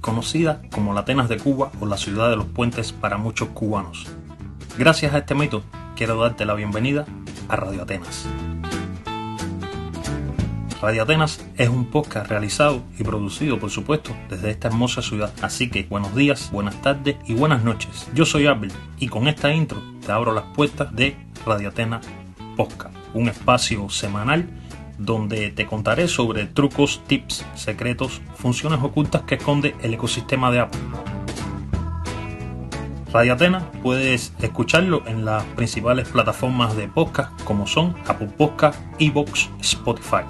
Conocida como la Atenas de Cuba o la ciudad de los puentes para muchos cubanos. Gracias a este mito, quiero darte la bienvenida a Radio Atenas. Radio Atenas es un podcast realizado y producido, por supuesto, desde esta hermosa ciudad. Así que buenos días, buenas tardes y buenas noches. Yo soy Abel y con esta intro te abro las puertas de Radio Atenas Podcast, un espacio semanal donde te contaré sobre trucos, tips, secretos, funciones ocultas que esconde el ecosistema de Apple. Radio Atenas puedes escucharlo en las principales plataformas de podcast como son Apple Podcast, Evox, Spotify.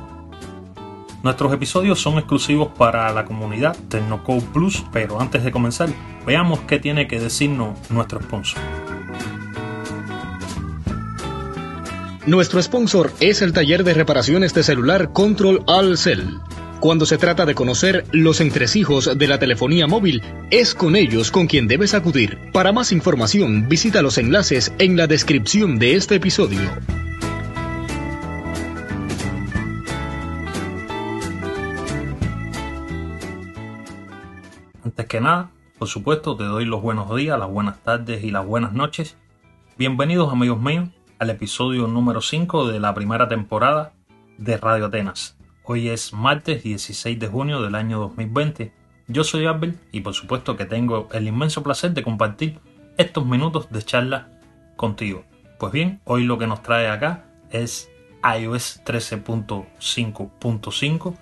Nuestros episodios son exclusivos para la comunidad Tecnocode Plus, pero antes de comenzar, veamos qué tiene que decirnos nuestro sponsor. Nuestro sponsor es el taller de reparaciones de celular Control All Cell. Cuando se trata de conocer los entresijos de la telefonía móvil, es con ellos con quien debes acudir. Para más información, visita los enlaces en la descripción de este episodio. Antes que nada, por supuesto, te doy los buenos días, las buenas tardes y las buenas noches. Bienvenidos amigos míos al episodio número 5 de la primera temporada de Radio Atenas. Hoy es martes 16 de junio del año 2020. Yo soy Abel y por supuesto que tengo el inmenso placer de compartir estos minutos de charla contigo. Pues bien, hoy lo que nos trae acá es iOS 13.5.5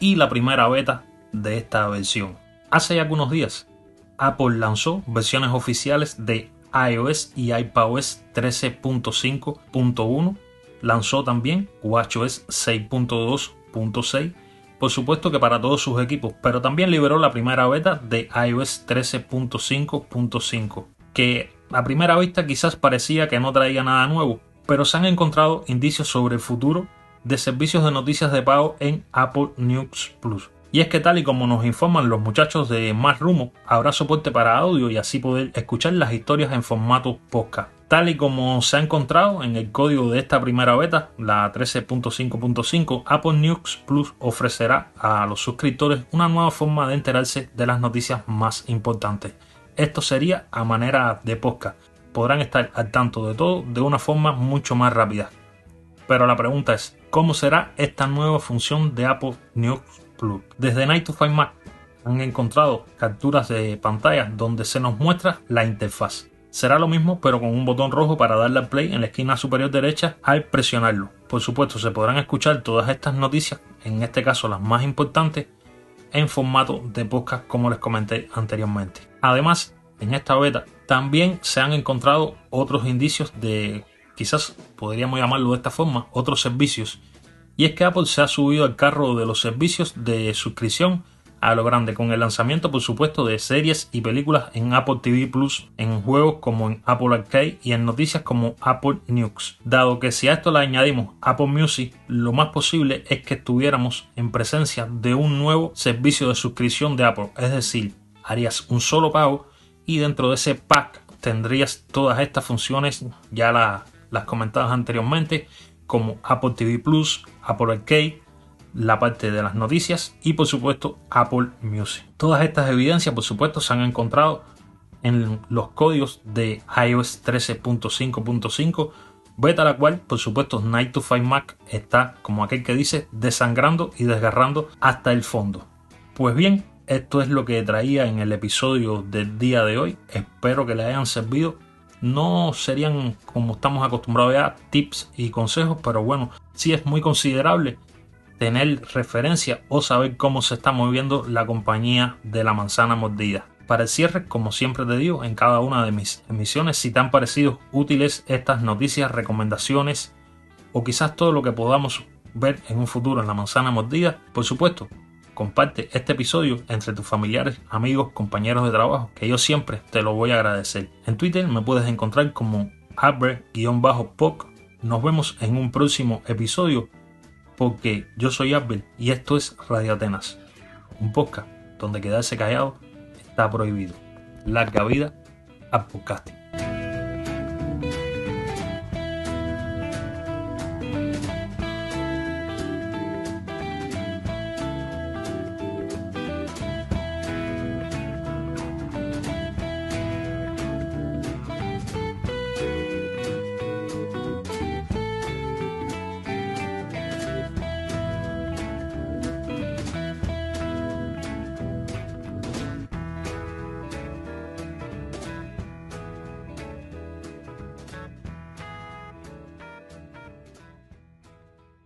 y la primera beta de esta versión. Hace algunos días, Apple lanzó versiones oficiales de iOS y iPadOS 13.5.1. Lanzó también WatchOS 6.2.6. Por supuesto que para todos sus equipos, pero también liberó la primera beta de iOS 13.5.5, que a primera vista quizás parecía que no traía nada nuevo, pero se han encontrado indicios sobre el futuro de servicios de noticias de pago en Apple News Plus. Y es que tal y como nos informan los muchachos de Más Rumo, habrá soporte para audio y así poder escuchar las historias en formato podcast. Tal y como se ha encontrado en el código de esta primera beta, la 13.5.5, Apple News Plus ofrecerá a los suscriptores una nueva forma de enterarse de las noticias más importantes. Esto sería a manera de podcast. Podrán estar al tanto de todo de una forma mucho más rápida. Pero la pregunta es, ¿cómo será esta nueva función de Apple News desde Night to Find han encontrado capturas de pantalla donde se nos muestra la interfaz. Será lo mismo pero con un botón rojo para darle al play en la esquina superior derecha al presionarlo. Por supuesto se podrán escuchar todas estas noticias, en este caso las más importantes, en formato de podcast como les comenté anteriormente. Además, en esta beta también se han encontrado otros indicios de, quizás podríamos llamarlo de esta forma, otros servicios y es que Apple se ha subido al carro de los servicios de suscripción a lo grande con el lanzamiento por supuesto de series y películas en Apple TV Plus, en juegos como en Apple Arcade y en noticias como Apple News. Dado que si a esto le añadimos Apple Music, lo más posible es que estuviéramos en presencia de un nuevo servicio de suscripción de Apple, es decir, harías un solo pago y dentro de ese pack tendrías todas estas funciones ya las comentadas anteriormente como Apple TV Plus, Apple Arcade, la parte de las noticias y por supuesto Apple Music. Todas estas evidencias por supuesto se han encontrado en los códigos de iOS 13.5.5 beta la cual por supuesto Night to Find Mac está como aquel que dice desangrando y desgarrando hasta el fondo. Pues bien, esto es lo que traía en el episodio del día de hoy. Espero que le hayan servido no serían como estamos acostumbrados a tips y consejos, pero bueno, sí es muy considerable tener referencia o saber cómo se está moviendo la compañía de la manzana mordida. Para el cierre, como siempre te digo, en cada una de mis emisiones, si te han parecido útiles estas noticias, recomendaciones o quizás todo lo que podamos ver en un futuro en la manzana mordida, por supuesto, comparte este episodio entre tus familiares, amigos, compañeros de trabajo, que yo siempre te lo voy a agradecer. En Twitter me puedes encontrar como Albert-Poc. Nos vemos en un próximo episodio porque yo soy Albert y esto es Radio Atenas, un podcast donde quedarse callado está prohibido. Larga vida al podcasting.